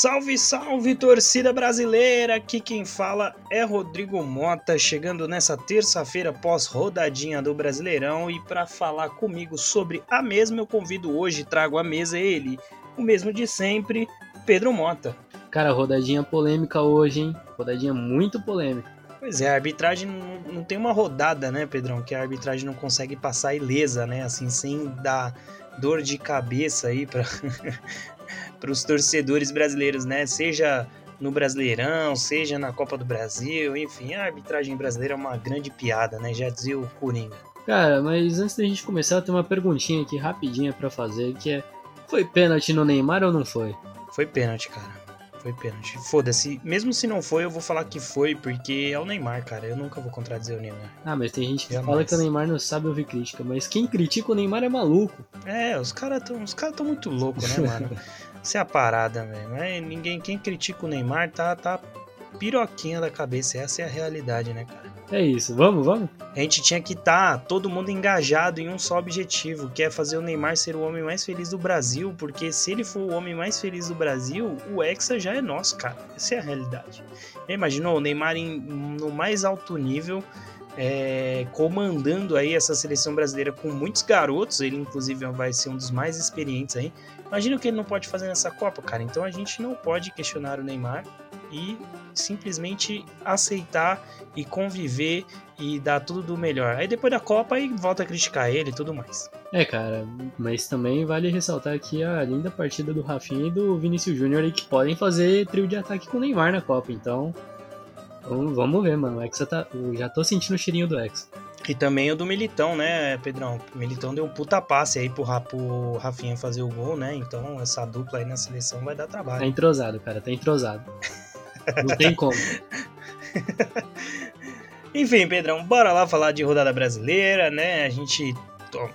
Salve, salve, torcida brasileira! Aqui quem fala é Rodrigo Mota, chegando nessa terça-feira pós-rodadinha do Brasileirão. E para falar comigo sobre a mesma, eu convido hoje, trago à mesa ele, o mesmo de sempre, Pedro Mota. Cara, rodadinha polêmica hoje, hein? Rodadinha muito polêmica. Pois é, a arbitragem não, não tem uma rodada, né, Pedrão? Que a arbitragem não consegue passar ilesa, né? Assim, sem dar dor de cabeça aí para os torcedores brasileiros, né? Seja no Brasileirão, seja na Copa do Brasil, enfim, a arbitragem brasileira é uma grande piada, né? Já dizia o Coringa. Cara, mas antes da gente começar, tem uma perguntinha aqui rapidinha para fazer, que é: foi pênalti no Neymar ou não foi? Foi pênalti, cara. Foi pênalti. Foda-se. Mesmo se não foi, eu vou falar que foi, porque é o Neymar, cara. Eu nunca vou contradizer o Neymar. Ah, mas tem gente que Jamais. fala que o Neymar não sabe ouvir crítica. Mas quem critica o Neymar é maluco. É, os caras tão, os cara tão muito loucos, né, mano? Isso é a parada, velho. É, ninguém, quem critica o Neymar tá, tá piroquinha da cabeça. Essa é a realidade, né, cara? É isso, vamos, vamos? A gente tinha que estar tá todo mundo engajado em um só objetivo, que é fazer o Neymar ser o homem mais feliz do Brasil, porque se ele for o homem mais feliz do Brasil, o Hexa já é nosso, cara. Essa é a realidade. Imaginou o Neymar em, no mais alto nível, é, comandando aí essa seleção brasileira com muitos garotos, ele inclusive vai ser um dos mais experientes aí. Imagina o que ele não pode fazer nessa Copa, cara. Então a gente não pode questionar o Neymar e simplesmente aceitar e conviver e dar tudo do melhor. Aí depois da Copa aí volta a criticar ele e tudo mais. É, cara, mas também vale ressaltar aqui a linda partida do Rafinha e do Vinícius Júnior que podem fazer trio de ataque com o Neymar na Copa, então vamos ver, mano. O Hexa tá, eu já tô sentindo o cheirinho do Hexa. E também o do Militão, né, Pedrão? O Militão deu um puta passe aí pro, pro Rafinha fazer o gol, né? Então essa dupla aí na seleção vai dar trabalho. Tá entrosado, cara, tá entrosado. Não tem como. Enfim, Pedrão, bora lá falar de rodada brasileira, né? A gente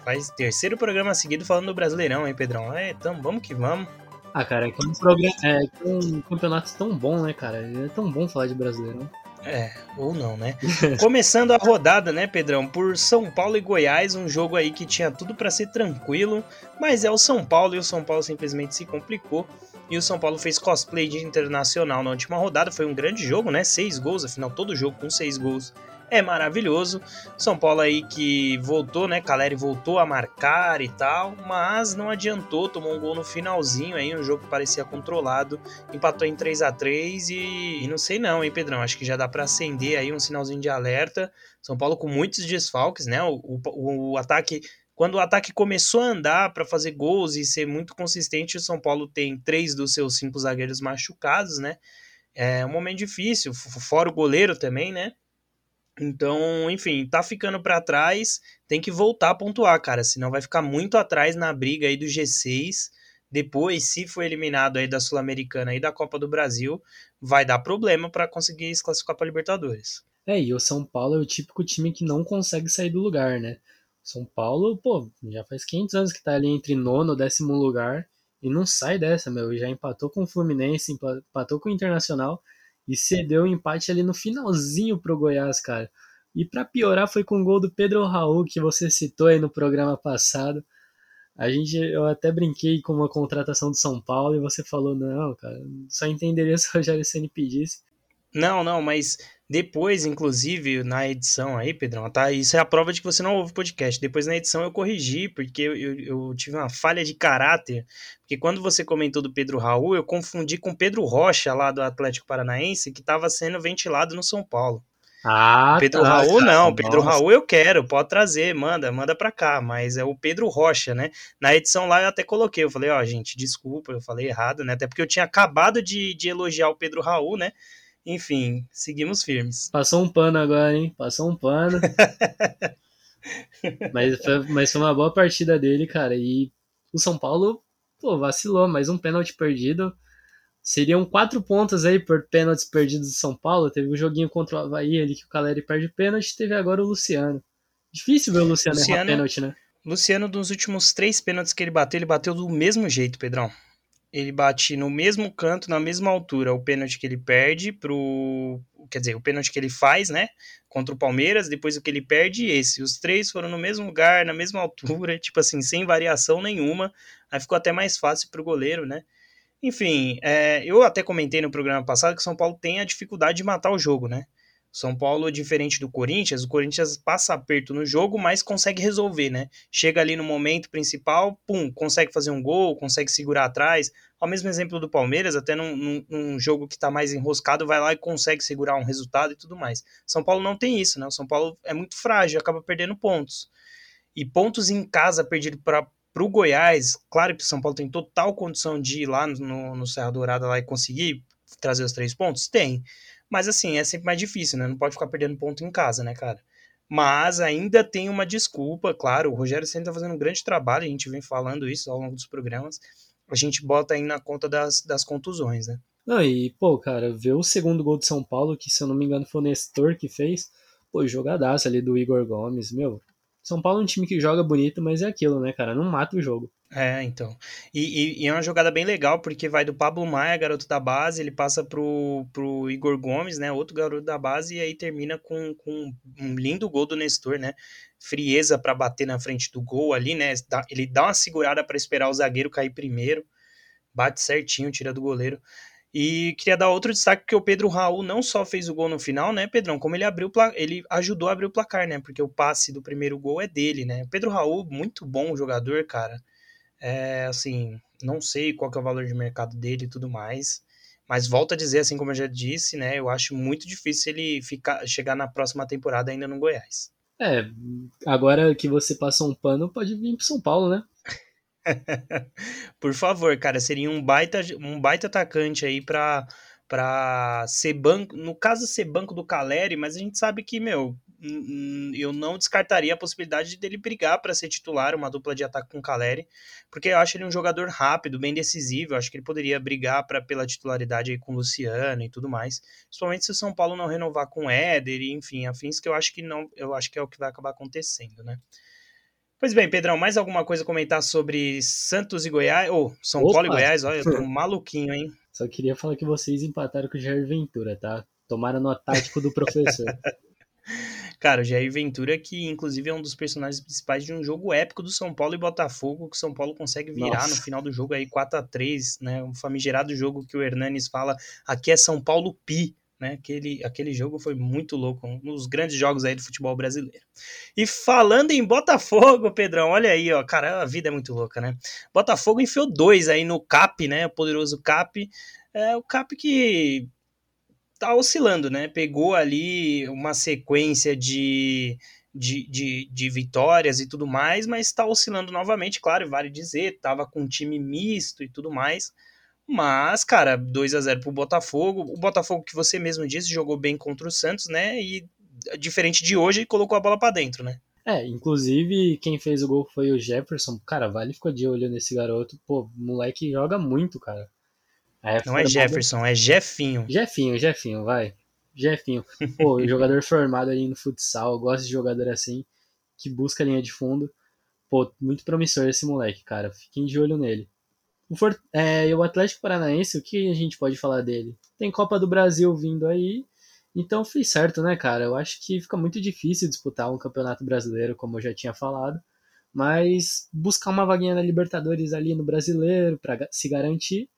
faz terceiro programa seguido falando do Brasileirão, hein, Pedrão? É, então vamos que vamos. Ah, cara, é que é um, programa, é, é um campeonato tão bom, né, cara? É tão bom falar de Brasileirão. É, ou não, né? Começando a rodada, né, Pedrão, por São Paulo e Goiás, um jogo aí que tinha tudo para ser tranquilo, mas é o São Paulo e o São Paulo simplesmente se complicou. E o São Paulo fez cosplay de internacional na última rodada. Foi um grande jogo, né? Seis gols, afinal, todo jogo com seis gols é maravilhoso. São Paulo aí que voltou, né? Caleri voltou a marcar e tal, mas não adiantou, tomou um gol no finalzinho aí, um jogo que parecia controlado, empatou em 3 a 3 e, e não sei não, hein, Pedrão? Acho que já dá para acender aí um sinalzinho de alerta. São Paulo com muitos desfalques, né? O, o, o ataque quando o ataque começou a andar para fazer gols e ser muito consistente, o São Paulo tem três dos seus cinco zagueiros machucados, né? É um momento difícil, fora o goleiro também, né? Então, enfim, tá ficando para trás, tem que voltar a pontuar, cara, senão vai ficar muito atrás na briga aí do G6. Depois, se for eliminado aí da Sul-Americana e da Copa do Brasil, vai dar problema para conseguir se classificar para Libertadores. É, e o São Paulo é o típico time que não consegue sair do lugar, né? São Paulo, pô, já faz 500 anos que tá ali entre nono e décimo lugar e não sai dessa, meu. Já empatou com o Fluminense, empatou com o Internacional e cedeu o um empate ali no finalzinho pro Goiás, cara. E para piorar foi com o gol do Pedro Raul, que você citou aí no programa passado. A gente, eu até brinquei com uma contratação do São Paulo e você falou, não, cara, só entenderia se o Rogério Ceni pedisse. Não, não, mas depois, inclusive, na edição aí, Pedrão, tá? Isso é a prova de que você não ouve o podcast. Depois na edição eu corrigi, porque eu, eu, eu, tive uma falha de caráter. Porque quando você comentou do Pedro Raul, eu confundi com Pedro Rocha, lá do Atlético Paranaense, que estava sendo ventilado no São Paulo. Ah, Pedro tá, Raul cara, não, Pedro nossa. Raul eu quero, pode trazer, manda, manda pra cá, mas é o Pedro Rocha, né? Na edição lá eu até coloquei, eu falei, ó, gente, desculpa, eu falei errado, né? Até porque eu tinha acabado de, de elogiar o Pedro Raul, né? Enfim, seguimos firmes. Passou um pano agora, hein? Passou um pano. mas, foi, mas foi uma boa partida dele, cara. E o São Paulo, pô, vacilou. Mais um pênalti perdido. Seriam quatro pontos aí por pênaltis perdidos do São Paulo. Teve o um joguinho contra o Havaí ali que o Caleri perde pênalti. Teve agora o Luciano. Difícil ver o Luciano, Luciano errar pênalti, né? Luciano, dos últimos três pênaltis que ele bateu, ele bateu do mesmo jeito, Pedrão ele bate no mesmo canto, na mesma altura, o pênalti que ele perde pro. Quer dizer, o pênalti que ele faz, né? Contra o Palmeiras, depois o que ele perde, esse. Os três foram no mesmo lugar, na mesma altura, tipo assim, sem variação nenhuma. Aí ficou até mais fácil pro goleiro, né? Enfim, é, eu até comentei no programa passado que o São Paulo tem a dificuldade de matar o jogo, né? São Paulo, diferente do Corinthians, o Corinthians passa aperto no jogo, mas consegue resolver, né? Chega ali no momento principal, pum, consegue fazer um gol, consegue segurar atrás. Ao mesmo exemplo do Palmeiras, até num, num, jogo que tá mais enroscado, vai lá e consegue segurar um resultado e tudo mais. São Paulo não tem isso, né? O São Paulo é muito frágil, acaba perdendo pontos. E pontos em casa perdido para o Goiás, claro que o São Paulo tem total condição de ir lá no, no Serra Dourada lá e conseguir trazer os três pontos? Tem. Mas assim, é sempre mais difícil, né? Não pode ficar perdendo ponto em casa, né, cara? Mas ainda tem uma desculpa, claro. O Rogério sempre tá fazendo um grande trabalho, a gente vem falando isso ao longo dos programas. A gente bota aí na conta das, das contusões, né? Não, e, pô, cara, ver o segundo gol de São Paulo, que se eu não me engano foi o Nestor que fez, pô, jogadaço ali do Igor Gomes, meu. São Paulo é um time que joga bonito, mas é aquilo, né, cara? Não mata o jogo. É, então. E, e, e, é uma jogada bem legal, porque vai do Pablo Maia, garoto da base, ele passa pro, pro Igor Gomes, né? Outro garoto da base, e aí termina com, com um lindo gol do Nestor, né? Frieza para bater na frente do gol ali, né? Ele dá uma segurada para esperar o zagueiro cair primeiro, bate certinho, tira do goleiro. E queria dar outro destaque porque o Pedro Raul não só fez o gol no final, né, Pedrão? Como ele abriu ele ajudou a abrir o placar, né? Porque o passe do primeiro gol é dele, né? Pedro Raul, muito bom jogador, cara. É, assim, não sei qual é o valor de mercado dele e tudo mais. Mas volto a dizer, assim como eu já disse, né? Eu acho muito difícil ele ficar, chegar na próxima temporada ainda no Goiás. É, agora que você passou um pano, pode vir pro São Paulo, né? Por favor, cara, seria um baita, um baita atacante aí pra, pra ser banco. No caso, ser banco do Caleri, mas a gente sabe que, meu, eu não descartaria a possibilidade dele brigar para ser titular, uma dupla de ataque com o Caleri, porque eu acho ele um jogador rápido, bem decisivo, eu acho que ele poderia brigar pra, pela titularidade aí com o Luciano e tudo mais, principalmente se o São Paulo não renovar com o Éder e enfim, afins que eu acho que não, eu acho que é o que vai acabar acontecendo, né? Pois bem, Pedrão, mais alguma coisa a comentar sobre Santos e Goiás? Ou São Opa. Paulo e Goiás? Olha, eu tô maluquinho, hein? Só queria falar que vocês empataram com o Jair Ventura, tá? Tomaram no tático do professor. Cara, o Jair Ventura, que inclusive é um dos personagens principais de um jogo épico do São Paulo e Botafogo, que o São Paulo consegue virar Nossa. no final do jogo aí 4 a 3 né? Um famigerado jogo que o Hernanes fala, aqui é São Paulo Pi, né? Aquele, aquele jogo foi muito louco, um dos grandes jogos aí do futebol brasileiro. E falando em Botafogo, Pedrão, olha aí, ó, cara, a vida é muito louca, né? Botafogo enfiou dois aí no CAP, né? O poderoso CAP. É o CAP que tá oscilando, né? Pegou ali uma sequência de, de, de, de vitórias e tudo mais, mas está oscilando novamente, claro, vale dizer, tava com um time misto e tudo mais. Mas, cara, 2 a 0 pro Botafogo. O Botafogo que você mesmo disse jogou bem contra o Santos, né? E diferente de hoje, colocou a bola para dentro, né? É, inclusive quem fez o gol foi o Jefferson. Cara, vale ficou de olho nesse garoto. Pô, moleque joga muito, cara. Não é Jefferson, é Jefinho. Jefinho, Jefinho, vai. Jefinho. Pô, jogador formado aí no futsal, gosto de jogador assim, que busca a linha de fundo. Pô, muito promissor esse moleque, cara. Fiquem de olho nele. O, For... é, o Atlético Paranaense, o que a gente pode falar dele? Tem Copa do Brasil vindo aí, então fez certo, né, cara? Eu acho que fica muito difícil disputar um campeonato brasileiro, como eu já tinha falado, mas buscar uma vaguinha na Libertadores ali no brasileiro para se garantir,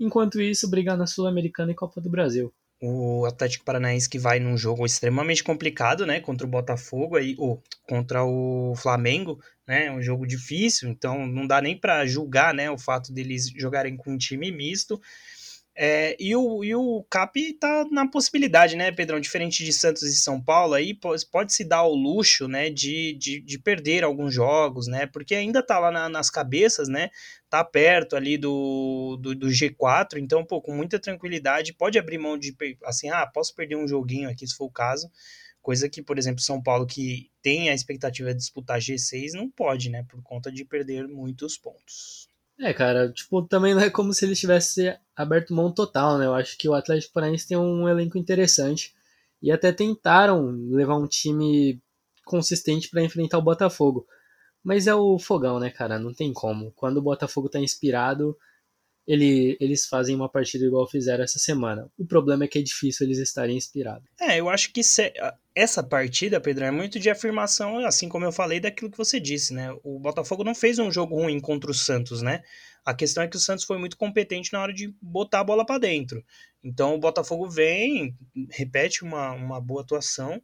enquanto isso brigar na Sul-Americana e Copa do Brasil o Atlético Paranaense que vai num jogo extremamente complicado, né, contra o Botafogo aí, ou contra o Flamengo, né, um jogo difícil, então não dá nem para julgar, né, o fato deles jogarem com um time misto. É, e, o, e o Cap tá na possibilidade, né, Pedrão? Diferente de Santos e São Paulo, aí pode, se dar o luxo, né, de, de, de, perder alguns jogos, né? Porque ainda tá lá na, nas cabeças, né? Tá perto ali do, do, do, G4, então, pô, com muita tranquilidade, pode abrir mão de, assim, ah, posso perder um joguinho aqui, se for o caso. Coisa que, por exemplo, São Paulo, que tem a expectativa de disputar G6, não pode, né? Por conta de perder muitos pontos. É, cara, tipo, também não é como se eles tivessem aberto mão total, né? Eu acho que o Atlético Paranaense tem um elenco interessante e até tentaram levar um time consistente para enfrentar o Botafogo. Mas é o fogão, né, cara? Não tem como. Quando o Botafogo tá inspirado, ele, eles fazem uma partida igual fizeram essa semana. O problema é que é difícil eles estarem inspirados. É, eu acho que se, essa partida, Pedro, é muito de afirmação, assim como eu falei, daquilo que você disse, né? O Botafogo não fez um jogo ruim contra o Santos, né? A questão é que o Santos foi muito competente na hora de botar a bola para dentro. Então o Botafogo vem, repete uma, uma boa atuação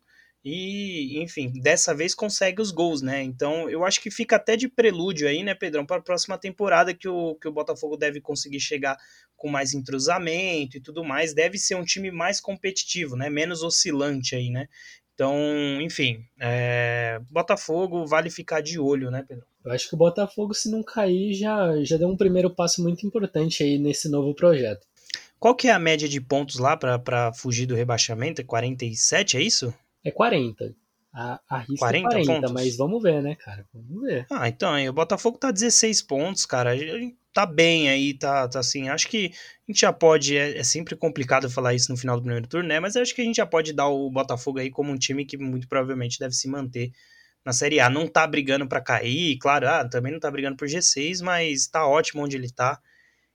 e, enfim, dessa vez consegue os gols, né? Então eu acho que fica até de prelúdio aí, né, Pedrão, para a próxima temporada que o, que o Botafogo deve conseguir chegar com mais entrosamento e tudo mais. Deve ser um time mais competitivo, né? Menos oscilante aí, né? Então, enfim, é... Botafogo vale ficar de olho, né, Pedro? Eu acho que o Botafogo, se não cair, já, já deu um primeiro passo muito importante aí nesse novo projeto. Qual que é a média de pontos lá para fugir do rebaixamento? É 47, é isso? É 40. A, a risca 40 é 40, pontos? mas vamos ver, né, cara? Vamos ver. Ah, então, aí, o Botafogo tá 16 pontos, cara. Tá bem aí, tá, tá assim. Acho que a gente já pode. É, é, sempre complicado falar isso no final do primeiro turno, né? Mas acho que a gente já pode dar o Botafogo aí como um time que muito provavelmente deve se manter na Série A. Não tá brigando para cair, claro, ah, também não tá brigando por G6, mas tá ótimo onde ele tá.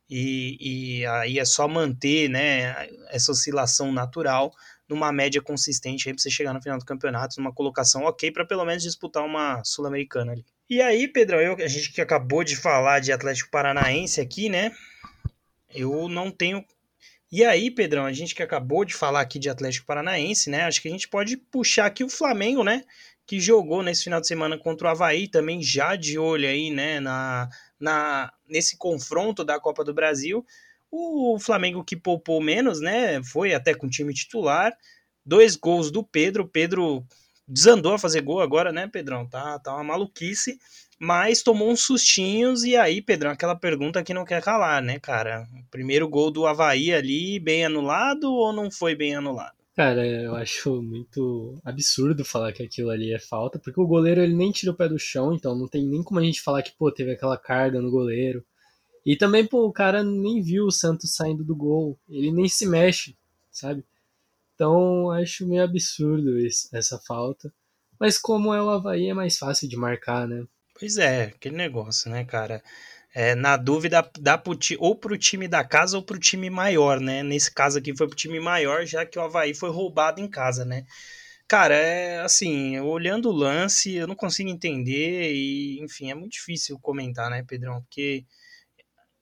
E, e aí é só manter, né, essa oscilação natural numa média consistente aí pra você chegar no final do campeonato, numa colocação ok para pelo menos disputar uma Sul-Americana ali. E aí, Pedrão, eu, a gente que acabou de falar de Atlético Paranaense aqui, né? Eu não tenho. E aí, Pedrão, a gente que acabou de falar aqui de Atlético Paranaense, né? Acho que a gente pode puxar aqui o Flamengo, né? Que jogou nesse final de semana contra o Havaí, também já de olho aí, né? Na, na, nesse confronto da Copa do Brasil. O Flamengo que poupou menos, né? Foi até com o time titular. Dois gols do Pedro. Pedro desandou a fazer gol agora, né, Pedrão? Tá, tá uma maluquice. Mas tomou uns sustinhos. E aí, Pedrão, aquela pergunta que não quer calar, né, cara? Primeiro gol do Havaí ali, bem anulado ou não foi bem anulado? Cara, eu acho muito absurdo falar que aquilo ali é falta, porque o goleiro ele nem tira o pé do chão, então não tem nem como a gente falar que, pô, teve aquela carga no goleiro. E também, pô, o cara nem viu o Santos saindo do gol. Ele nem se mexe, sabe? Então, acho meio absurdo isso, essa falta. Mas como é o Havaí, é mais fácil de marcar, né? Pois é, aquele negócio, né, cara? É, na dúvida, dá pro, ou pro time da casa ou pro time maior, né? Nesse caso aqui foi pro time maior, já que o Havaí foi roubado em casa, né? Cara, é assim, olhando o lance, eu não consigo entender e, enfim, é muito difícil comentar, né, Pedrão? Porque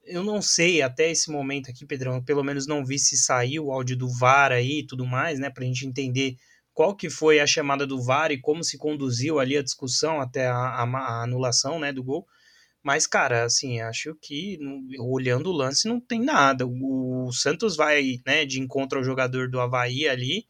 eu não sei até esse momento aqui, Pedrão, pelo menos não vi se saiu o áudio do VAR aí e tudo mais, né, pra gente entender qual que foi a chamada do VAR e como se conduziu ali a discussão até a, a, a anulação, né, do gol. Mas, cara, assim, acho que olhando o lance não tem nada. O, o Santos vai, né, de encontro ao jogador do Havaí ali,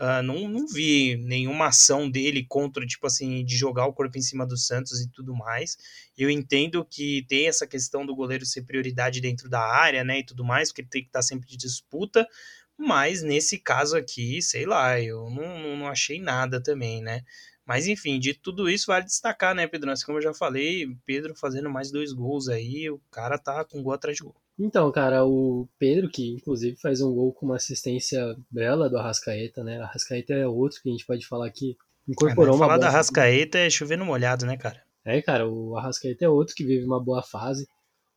Uh, não, não vi nenhuma ação dele contra, tipo assim, de jogar o corpo em cima do Santos e tudo mais. Eu entendo que tem essa questão do goleiro ser prioridade dentro da área, né, e tudo mais, porque ele tem que estar sempre de disputa, mas nesse caso aqui, sei lá, eu não, não achei nada também, né. Mas enfim, de tudo isso vale destacar, né, Pedro? Assim como eu já falei, Pedro fazendo mais dois gols aí, o cara tá com gol atrás de gol. Então, cara, o Pedro, que inclusive faz um gol com uma assistência bela do Arrascaeta, né? Arrascaeta é outro que a gente pode falar que incorporou é, uma falar da Arrascaeta é chover no molhado, né, cara? É, cara, o Arrascaeta é outro que vive uma boa fase.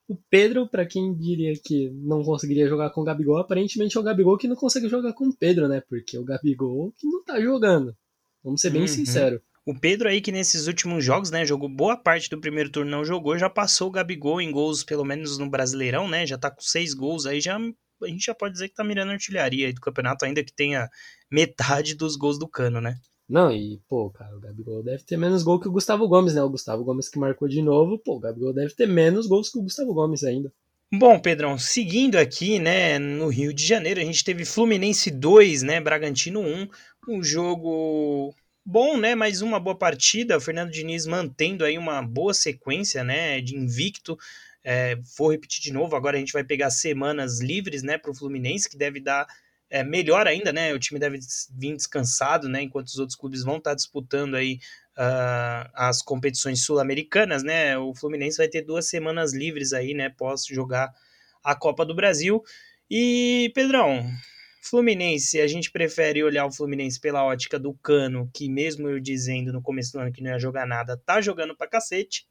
O Pedro, para quem diria que não conseguiria jogar com o Gabigol, aparentemente é o Gabigol que não consegue jogar com o Pedro, né? Porque o Gabigol que não tá jogando. Vamos ser bem uhum. sinceros. O Pedro aí que nesses últimos jogos, né, jogou boa parte do primeiro turno, não jogou, já passou o Gabigol em gols, pelo menos no Brasileirão, né, já tá com seis gols aí, já a gente já pode dizer que tá mirando artilharia aí do campeonato, ainda que tenha metade dos gols do Cano, né. Não, e, pô, cara, o Gabigol deve ter menos gol que o Gustavo Gomes, né, o Gustavo Gomes que marcou de novo, pô, o Gabigol deve ter menos gols que o Gustavo Gomes ainda. Bom, Pedrão, seguindo aqui, né, no Rio de Janeiro, a gente teve Fluminense 2, né, Bragantino 1, um jogo bom, né? Mais uma boa partida. O Fernando Diniz mantendo aí uma boa sequência, né? De invicto. É, vou repetir de novo. Agora a gente vai pegar semanas livres, né? Para o Fluminense, que deve dar é, melhor ainda, né? O time deve vir descansado, né? Enquanto os outros clubes vão estar tá disputando aí uh, as competições sul-americanas, né? O Fluminense vai ter duas semanas livres aí, né? Pós jogar a Copa do Brasil. E, Pedrão, Fluminense, a gente prefere olhar o Fluminense pela ótica do Cano, que mesmo eu dizendo no começo do ano que não ia jogar nada, tá jogando pra cacete.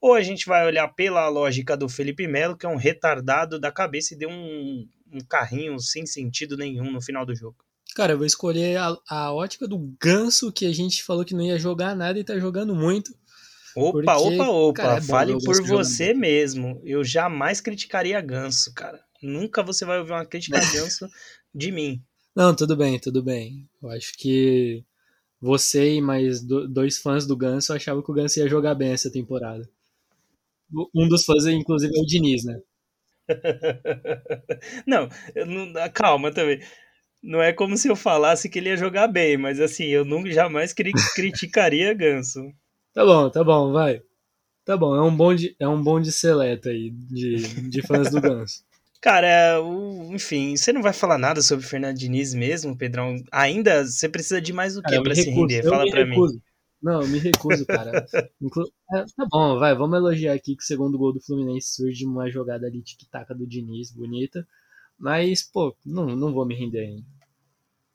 ou a gente vai olhar pela lógica do Felipe Melo, que é um retardado da cabeça e deu um, um carrinho sem sentido nenhum no final do jogo. Cara, eu vou escolher a, a ótica do Ganso, que a gente falou que não ia jogar nada e tá jogando muito. Opa, porque, opa, opa, cara, é fale por você mesmo. Eu jamais criticaria Ganso, cara. Nunca você vai ouvir uma crítica a Ganso de mim. Não, tudo bem, tudo bem. Eu acho que você e mais dois fãs do Ganso achavam que o Ganso ia jogar bem essa temporada. Um dos fãs, inclusive, é o Diniz, né? não, não, calma também. Não é como se eu falasse que ele ia jogar bem, mas assim, eu nunca jamais cri criticaria Ganso. Tá bom, tá bom, vai. Tá bom, é um bonde, é um bonde seleto aí de, de fãs do Ganso. Cara, o, enfim, você não vai falar nada sobre o Fernando Diniz mesmo, Pedrão? Ainda você precisa de mais o que para se render? Fala para mim. Não, eu me recuso, cara. Inclu... É, tá bom, vai, vamos elogiar aqui que o segundo gol do Fluminense surge uma jogada ali tic-tac do Diniz, bonita. Mas, pô, não, não vou me render ainda.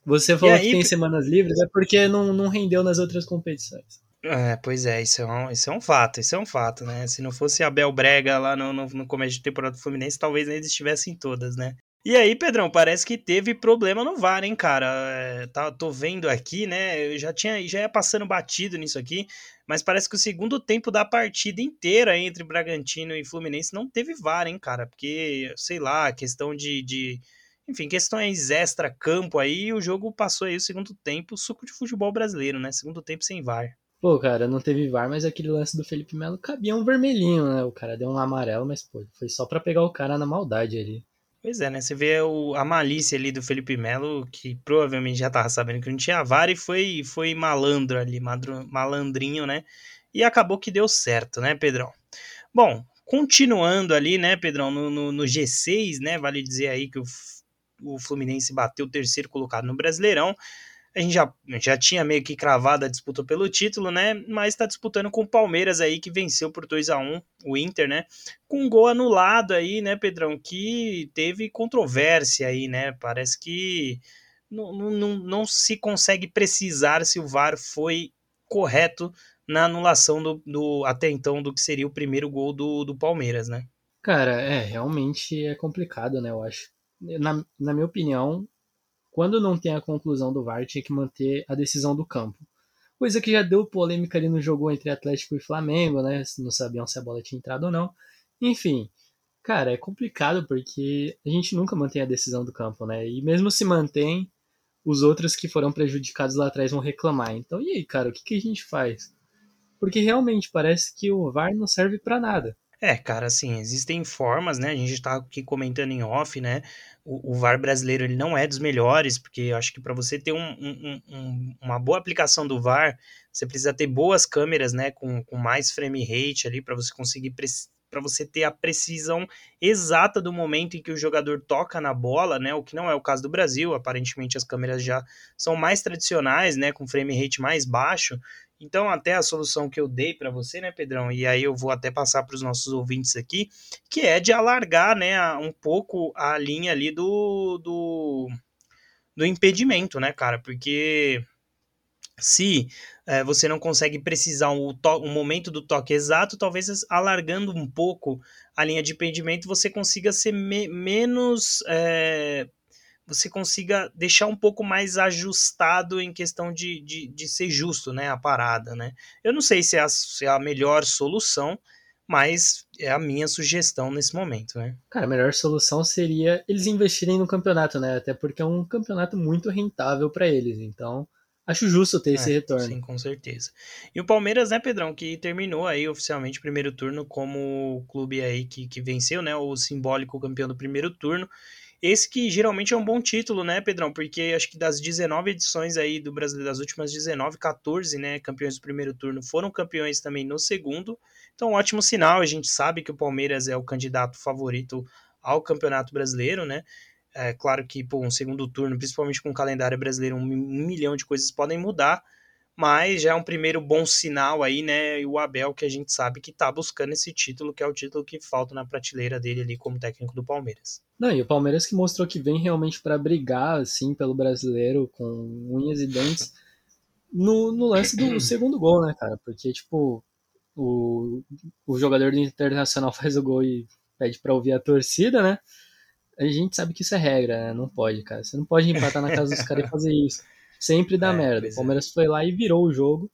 Você falou aí, que tem semanas livres, é porque não, não rendeu nas outras competições. É, pois é, isso é, um, isso é um fato, isso é um fato, né? Se não fosse Abel Brega lá no, no, no começo de temporada do Fluminense, talvez eles estivessem todas, né? E aí, Pedrão, parece que teve problema no VAR, hein, cara? É, tá, tô vendo aqui, né? Eu já tinha, já ia passando batido nisso aqui, mas parece que o segundo tempo da partida inteira entre Bragantino e Fluminense não teve VAR, hein, cara? Porque, sei lá, questão de, de enfim, questões extra-campo aí, o jogo passou aí o segundo tempo, suco de futebol brasileiro, né? Segundo tempo sem VAR. Pô, cara, não teve VAR, mas aquele lance do Felipe Melo cabia um vermelhinho, né? O cara deu um amarelo, mas pô, foi só para pegar o cara na maldade ali. Pois é, né? Você vê o, a malícia ali do Felipe Melo, que provavelmente já tava sabendo que não tinha VAR e foi, foi malandro ali, madro, malandrinho, né? E acabou que deu certo, né, Pedrão? Bom, continuando ali, né, Pedrão, no, no, no G6, né? Vale dizer aí que o, o Fluminense bateu o terceiro colocado no Brasileirão a gente já, já tinha meio que cravado a disputa pelo título, né? Mas está disputando com o Palmeiras aí, que venceu por 2 a 1 o Inter, né? Com um gol anulado aí, né, Pedrão? Que teve controvérsia aí, né? Parece que não, não, não se consegue precisar se o VAR foi correto na anulação do, do até então do que seria o primeiro gol do, do Palmeiras, né? Cara, é, realmente é complicado, né? Eu acho. Na, na minha opinião, quando não tem a conclusão do VAR, tinha que manter a decisão do campo. Coisa que já deu polêmica ali no jogo entre Atlético e Flamengo, né? Não sabiam se a bola tinha entrado ou não. Enfim, cara, é complicado porque a gente nunca mantém a decisão do campo, né? E mesmo se mantém, os outros que foram prejudicados lá atrás vão reclamar. Então, e aí, cara, o que, que a gente faz? Porque realmente parece que o VAR não serve para nada. É, cara, assim, existem formas, né? A gente tá aqui comentando em off, né? O, o VAR brasileiro ele não é dos melhores, porque eu acho que para você ter um, um, um, uma boa aplicação do VAR, você precisa ter boas câmeras, né? Com, com mais frame rate ali, para você conseguir para você ter a precisão exata do momento em que o jogador toca na bola, né? O que não é o caso do Brasil, aparentemente as câmeras já são mais tradicionais, né? Com frame rate mais baixo. Então, até a solução que eu dei para você, né, Pedrão? E aí eu vou até passar para os nossos ouvintes aqui, que é de alargar, né, um pouco a linha ali do, do, do impedimento, né, cara? Porque se é, você não consegue precisar o, o, momento do toque exato, talvez alargando um pouco a linha de impedimento você consiga ser me menos é, você consiga deixar um pouco mais ajustado em questão de, de, de ser justo, né, a parada, né. Eu não sei se é, a, se é a melhor solução, mas é a minha sugestão nesse momento, né. Cara, a melhor solução seria eles investirem no campeonato, né, até porque é um campeonato muito rentável para eles, então acho justo ter é, esse retorno. Sim, com certeza. E o Palmeiras, né, Pedrão, que terminou aí oficialmente o primeiro turno como o clube aí que, que venceu, né, o simbólico campeão do primeiro turno, esse que geralmente é um bom título, né, Pedrão? Porque acho que das 19 edições aí do Brasileiro, das últimas 19, 14, né, campeões do primeiro turno foram campeões também no segundo. Então, ótimo sinal. A gente sabe que o Palmeiras é o candidato favorito ao Campeonato Brasileiro, né? É claro que, pô, um segundo turno, principalmente com o calendário brasileiro, um, milhão de coisas podem mudar mas já é um primeiro bom sinal aí, né? E o Abel, que a gente sabe que tá buscando esse título, que é o título que falta na prateleira dele ali como técnico do Palmeiras. Não, e o Palmeiras que mostrou que vem realmente para brigar, assim, pelo brasileiro, com unhas e dentes, no, no lance do segundo gol, né, cara? Porque, tipo, o, o jogador do Internacional faz o gol e pede pra ouvir a torcida, né? A gente sabe que isso é regra, né? Não pode, cara. Você não pode empatar na casa dos caras e fazer isso. Sempre dá é, merda. O é. Palmeiras é. foi lá e virou o jogo.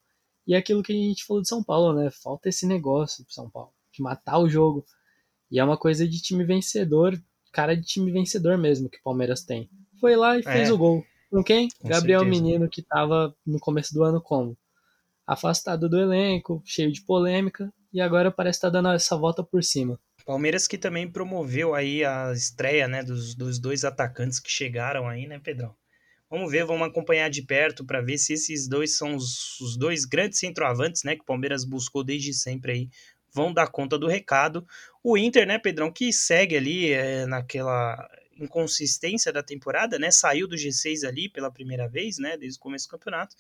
E é aquilo que a gente falou de São Paulo, né? Falta esse negócio pro São Paulo. De matar o jogo. E é uma coisa de time vencedor, cara de time vencedor mesmo que o Palmeiras tem. Foi lá e fez é. o gol. Com quem? Com Gabriel certeza. Menino, que tava no começo do ano como? Afastado do elenco, cheio de polêmica, e agora parece estar tá dando essa volta por cima. Palmeiras que também promoveu aí a estreia, né, dos, dos dois atacantes que chegaram aí, né, Pedrão? Vamos ver, vamos acompanhar de perto para ver se esses dois são os, os, dois grandes centroavantes, né, que o Palmeiras buscou desde sempre aí, vão dar conta do recado. O Inter, né, Pedrão, que segue ali é, naquela inconsistência da temporada, né, saiu do G6 ali pela primeira vez, né, desde o começo do campeonato,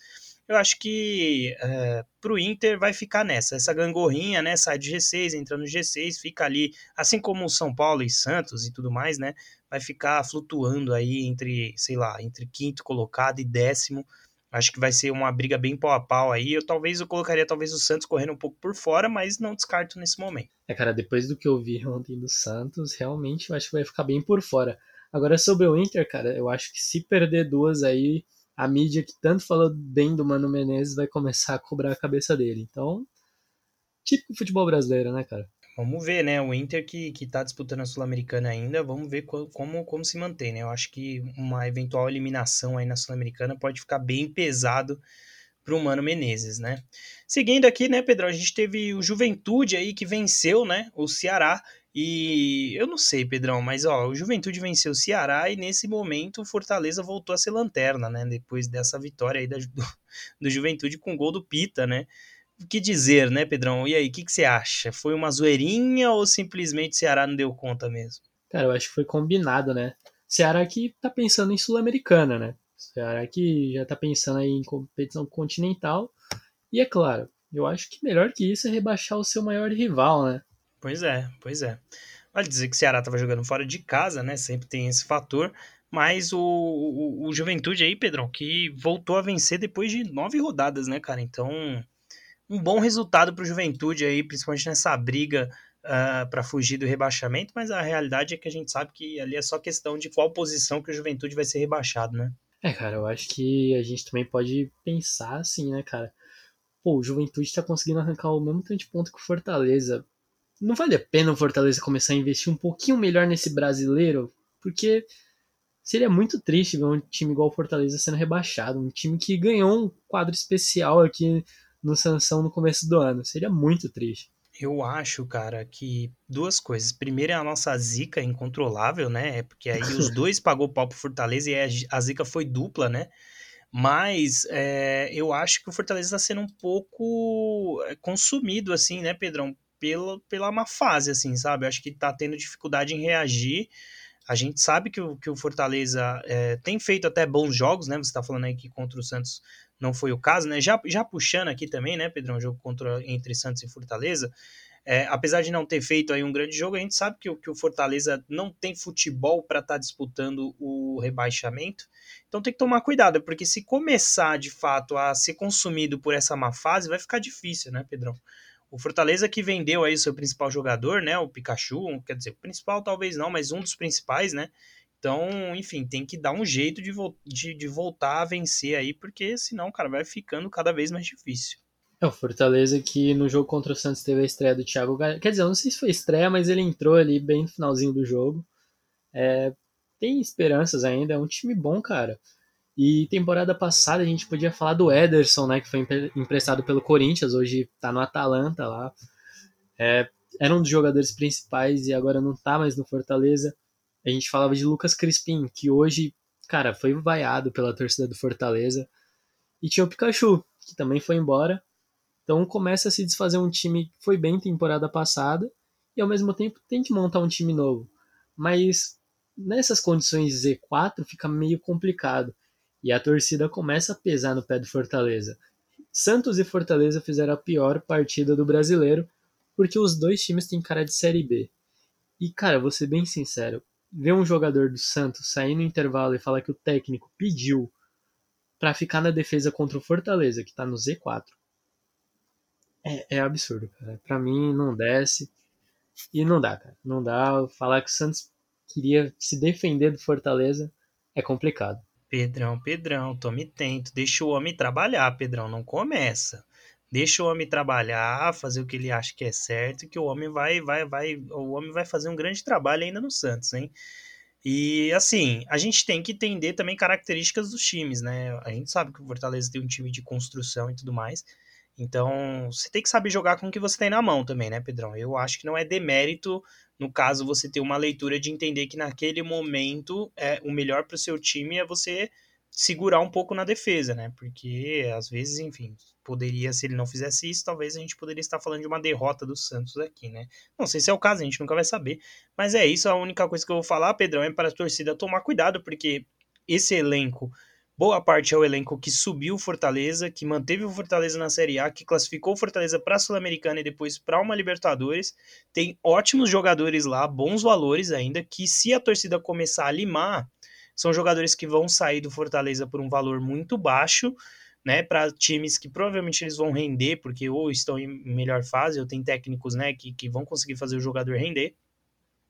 eu acho que é, pro Inter vai ficar nessa, essa gangorrinha, né? Sai do G6, entra no G6, fica ali, assim como o São Paulo e Santos e tudo mais, né? Vai ficar flutuando aí entre, sei lá, entre quinto colocado e décimo. Acho que vai ser uma briga bem pau a pau aí. Eu talvez eu colocaria talvez o Santos correndo um pouco por fora, mas não descarto nesse momento. É, cara, depois do que eu vi ontem do Santos, realmente eu acho que vai ficar bem por fora. Agora sobre o Inter, cara, eu acho que se perder duas aí, a mídia que tanto falou bem do Mano Menezes vai começar a cobrar a cabeça dele. Então, típico futebol brasileiro, né, cara? Vamos ver, né? O Inter que, que tá disputando a Sul-Americana ainda, vamos ver como, como se mantém, né? Eu acho que uma eventual eliminação aí na Sul-Americana pode ficar bem pesado pro Mano Menezes, né? Seguindo aqui, né, Pedro, a gente teve o Juventude aí que venceu, né, o Ceará e eu não sei, Pedrão, mas ó, o Juventude venceu o Ceará e nesse momento o Fortaleza voltou a ser lanterna, né? Depois dessa vitória aí da, do, do Juventude com gol do Pita, né? O que dizer, né, Pedrão? E aí, o que, que você acha? Foi uma zoeirinha ou simplesmente o Ceará não deu conta mesmo? Cara, eu acho que foi combinado, né? Ceará que tá pensando em Sul-Americana, né? Ceará que já tá pensando aí em competição continental. E é claro, eu acho que melhor que isso é rebaixar o seu maior rival, né? Pois é, pois é. Vale dizer que o Ceará estava jogando fora de casa, né? Sempre tem esse fator. Mas o, o, o, Juventude aí, Pedrão, que voltou a vencer depois de nove rodadas, né, cara? Então, um bom resultado para o Juventude aí, principalmente nessa briga uh, ah, para fugir do rebaixamento. Mas a realidade é que a gente sabe que ali é só questão de qual posição que o Juventude vai ser rebaixado, né? É, cara, eu acho que a gente também pode pensar assim, né, cara? Pô, o Juventude está conseguindo arrancar o mesmo tanto de ponto que o Fortaleza não vale a pena o Fortaleza começar a investir um pouquinho melhor nesse brasileiro? Porque seria muito triste ver um time igual o Fortaleza sendo rebaixado, um time que ganhou um quadro especial aqui no Sansão no começo do ano. Seria muito triste. Eu acho, cara, que duas coisas. Primeiro é a nossa zica incontrolável, né? É porque aí os dois pagou pau pro Fortaleza e a zica foi dupla, né? Mas é, eu acho que o Fortaleza está sendo um pouco é, consumido, assim, né, Pedrão? Pela, pela má fase, assim, sabe? Eu acho que tá tendo dificuldade em reagir. A gente sabe que o, que o Fortaleza é, tem feito até bons jogos, né? Você está falando aí que contra o Santos não foi o caso, né? Já, já puxando aqui também, né, Pedrão? Um jogo contra, entre Santos e Fortaleza. É, apesar de não ter feito aí um grande jogo, a gente sabe que, que o Fortaleza não tem futebol para estar tá disputando o rebaixamento. Então tem que tomar cuidado, porque se começar de fato a ser consumido por essa má fase, vai ficar difícil, né, Pedrão? O Fortaleza que vendeu aí o seu principal jogador, né? O Pikachu, quer dizer, o principal talvez não, mas um dos principais, né? Então, enfim, tem que dar um jeito de, de, de voltar a vencer aí, porque senão, cara, vai ficando cada vez mais difícil. É, o Fortaleza que no jogo contra o Santos teve a estreia do Thiago Galhardo. Quer dizer, eu não sei se foi estreia, mas ele entrou ali bem no finalzinho do jogo. É, tem esperanças ainda, é um time bom, cara. E temporada passada a gente podia falar do Ederson, né, que foi emprestado pelo Corinthians, hoje tá no Atalanta lá. É, era um dos jogadores principais e agora não tá mais no Fortaleza. A gente falava de Lucas Crispim, que hoje, cara, foi vaiado pela torcida do Fortaleza. E tinha o Pikachu, que também foi embora. Então começa a se desfazer um time que foi bem temporada passada e ao mesmo tempo tem que montar um time novo. Mas nessas condições de Z4 fica meio complicado e a torcida começa a pesar no pé do Fortaleza. Santos e Fortaleza fizeram a pior partida do brasileiro, porque os dois times têm cara de Série B. E, cara, vou ser bem sincero, ver um jogador do Santos sair no intervalo e falar que o técnico pediu para ficar na defesa contra o Fortaleza, que tá no Z4. É, é absurdo, cara. Pra mim não desce. E não dá, cara. Não dá. Falar que o Santos queria se defender do Fortaleza é complicado. Pedrão, Pedrão, tome tento. Deixa o homem trabalhar, Pedrão. Não começa. Deixa o homem trabalhar, fazer o que ele acha que é certo, que o homem vai, vai, vai, o homem vai fazer um grande trabalho ainda no Santos, hein? E assim, a gente tem que entender também características dos times, né? A gente sabe que o Fortaleza tem um time de construção e tudo mais. Então, você tem que saber jogar com o que você tem na mão também, né, Pedrão? Eu acho que não é demérito, no caso, você ter uma leitura de entender que naquele momento é o melhor para o seu time é você segurar um pouco na defesa, né? Porque às vezes, enfim, poderia, se ele não fizesse isso, talvez a gente poderia estar falando de uma derrota do Santos aqui, né? Não sei se é o caso, a gente nunca vai saber. Mas é isso, a única coisa que eu vou falar, Pedrão, é para a torcida tomar cuidado, porque esse elenco Boa parte é o elenco que subiu o Fortaleza, que manteve o Fortaleza na Série A, que classificou o Fortaleza para a Sul-Americana e depois para uma Libertadores. Tem ótimos jogadores lá, bons valores ainda, que se a torcida começar a limar, são jogadores que vão sair do Fortaleza por um valor muito baixo, né, para times que provavelmente eles vão render, porque ou estão em melhor fase, ou tem técnicos, né, que, que vão conseguir fazer o jogador render.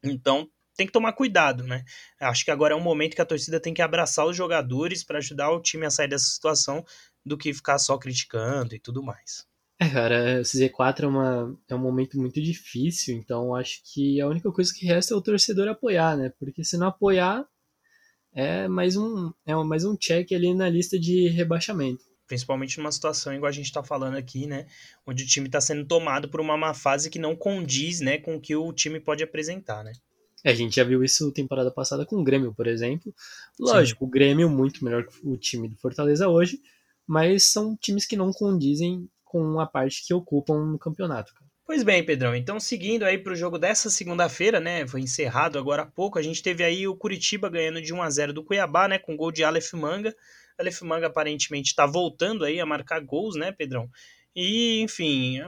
Então, tem que tomar cuidado, né? Acho que agora é um momento que a torcida tem que abraçar os jogadores para ajudar o time a sair dessa situação do que ficar só criticando e tudo mais. É, cara, esse Z4 é, uma, é um momento muito difícil, então acho que a única coisa que resta é o torcedor apoiar, né? Porque se não apoiar, é mais um, é mais um check ali na lista de rebaixamento. Principalmente numa situação igual a gente está falando aqui, né? Onde o time está sendo tomado por uma má fase que não condiz né, com o que o time pode apresentar, né? A gente já viu isso temporada passada com o Grêmio, por exemplo. Lógico, Sim. o Grêmio é muito melhor que o time do Fortaleza hoje, mas são times que não condizem com a parte que ocupam no campeonato. Cara. Pois bem, Pedrão. Então, seguindo aí para o jogo dessa segunda-feira, né? Foi encerrado agora há pouco. A gente teve aí o Curitiba ganhando de 1 a 0 do Cuiabá, né? Com gol de Aleph Manga. Aleph Manga aparentemente está voltando aí a marcar gols, né, Pedrão? E, enfim,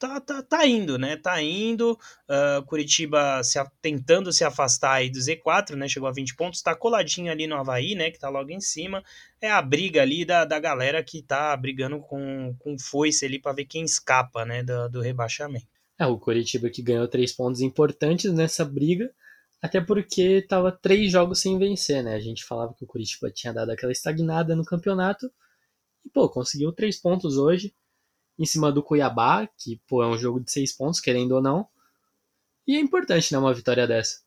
tá, tá, tá indo, né? Tá indo. Uh, Curitiba se, tentando se afastar aí do Z4, né? Chegou a 20 pontos, tá coladinho ali no Havaí, né? Que tá logo em cima. É a briga ali da, da galera que tá brigando com, com foice ali para ver quem escapa, né? Do, do rebaixamento. É, o Curitiba que ganhou três pontos importantes nessa briga. Até porque tava três jogos sem vencer, né? A gente falava que o Curitiba tinha dado aquela estagnada no campeonato. E, pô, conseguiu três pontos hoje em cima do Cuiabá, que pô, é um jogo de seis pontos, querendo ou não. E é importante, né, uma vitória dessa.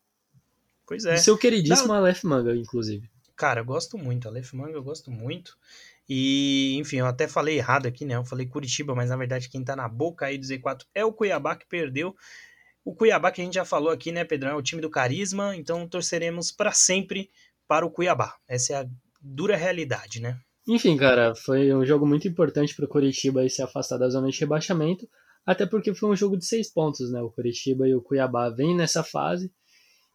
Pois é. E seu queridíssimo não... Aleph Manga, inclusive. Cara, eu gosto muito. Aleph Manga eu gosto muito. E, enfim, eu até falei errado aqui, né? Eu falei Curitiba, mas na verdade quem tá na boca aí do Z4 é o Cuiabá que perdeu. O Cuiabá que a gente já falou aqui, né, Pedrão? É o time do carisma, então torceremos para sempre para o Cuiabá. Essa é a dura realidade, né? Enfim, cara, foi um jogo muito importante para o Curitiba se afastar da zona de rebaixamento, até porque foi um jogo de seis pontos, né? O Curitiba e o Cuiabá vêm nessa fase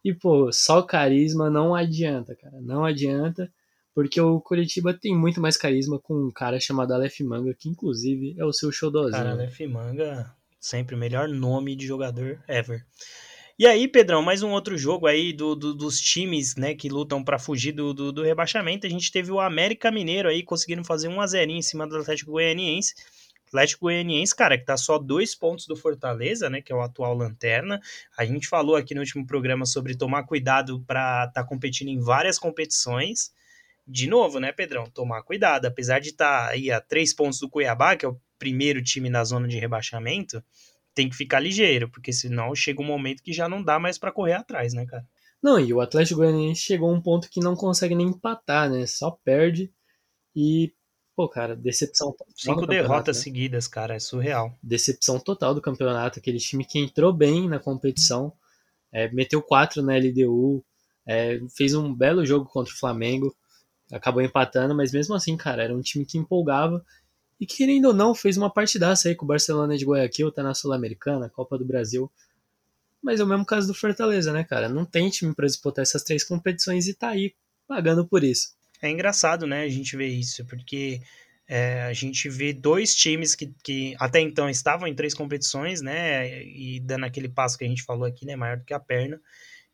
e, pô, só carisma não adianta, cara, não adianta, porque o Curitiba tem muito mais carisma com um cara chamado Aleph Manga, que inclusive é o seu showzinho. Cara, Aleph Manga, sempre o melhor nome de jogador ever. E aí, Pedrão, mais um outro jogo aí do, do dos times, né, que lutam para fugir do, do, do, rebaixamento. A gente teve o América Mineiro aí conseguindo fazer um a 0 em cima do Atlético Goianiense. Atlético Goianiense, cara, que tá só dois pontos do Fortaleza, né, que é o atual lanterna. A gente falou aqui no último programa sobre tomar cuidado para estar tá competindo em várias competições. De novo, né, Pedrão, tomar cuidado, apesar de estar tá aí a três pontos do Cuiabá, que é o primeiro time na zona de rebaixamento, tem que ficar ligeiro, porque senão chega um momento que já não dá mais para correr atrás, né, cara? Não, e o Atlético Goianiense chegou a um ponto que não consegue nem empatar, né? Só perde e, pô, cara, decepção total. Cinco derrotas né? seguidas, cara, é surreal. Decepção total do campeonato, aquele time que entrou bem na competição, é, meteu quatro na LDU, é, fez um belo jogo contra o Flamengo, acabou empatando, mas mesmo assim, cara, era um time que empolgava e querendo ou não, fez uma partidaça aí com o Barcelona de Guayaquil, tá na Sul-Americana, Copa do Brasil. Mas é o mesmo caso do Fortaleza, né, cara? Não tem time para disputar essas três competições e tá aí pagando por isso. É engraçado, né, a gente ver isso, porque é, a gente vê dois times que, que até então estavam em três competições, né, e dando aquele passo que a gente falou aqui, né, maior do que a perna.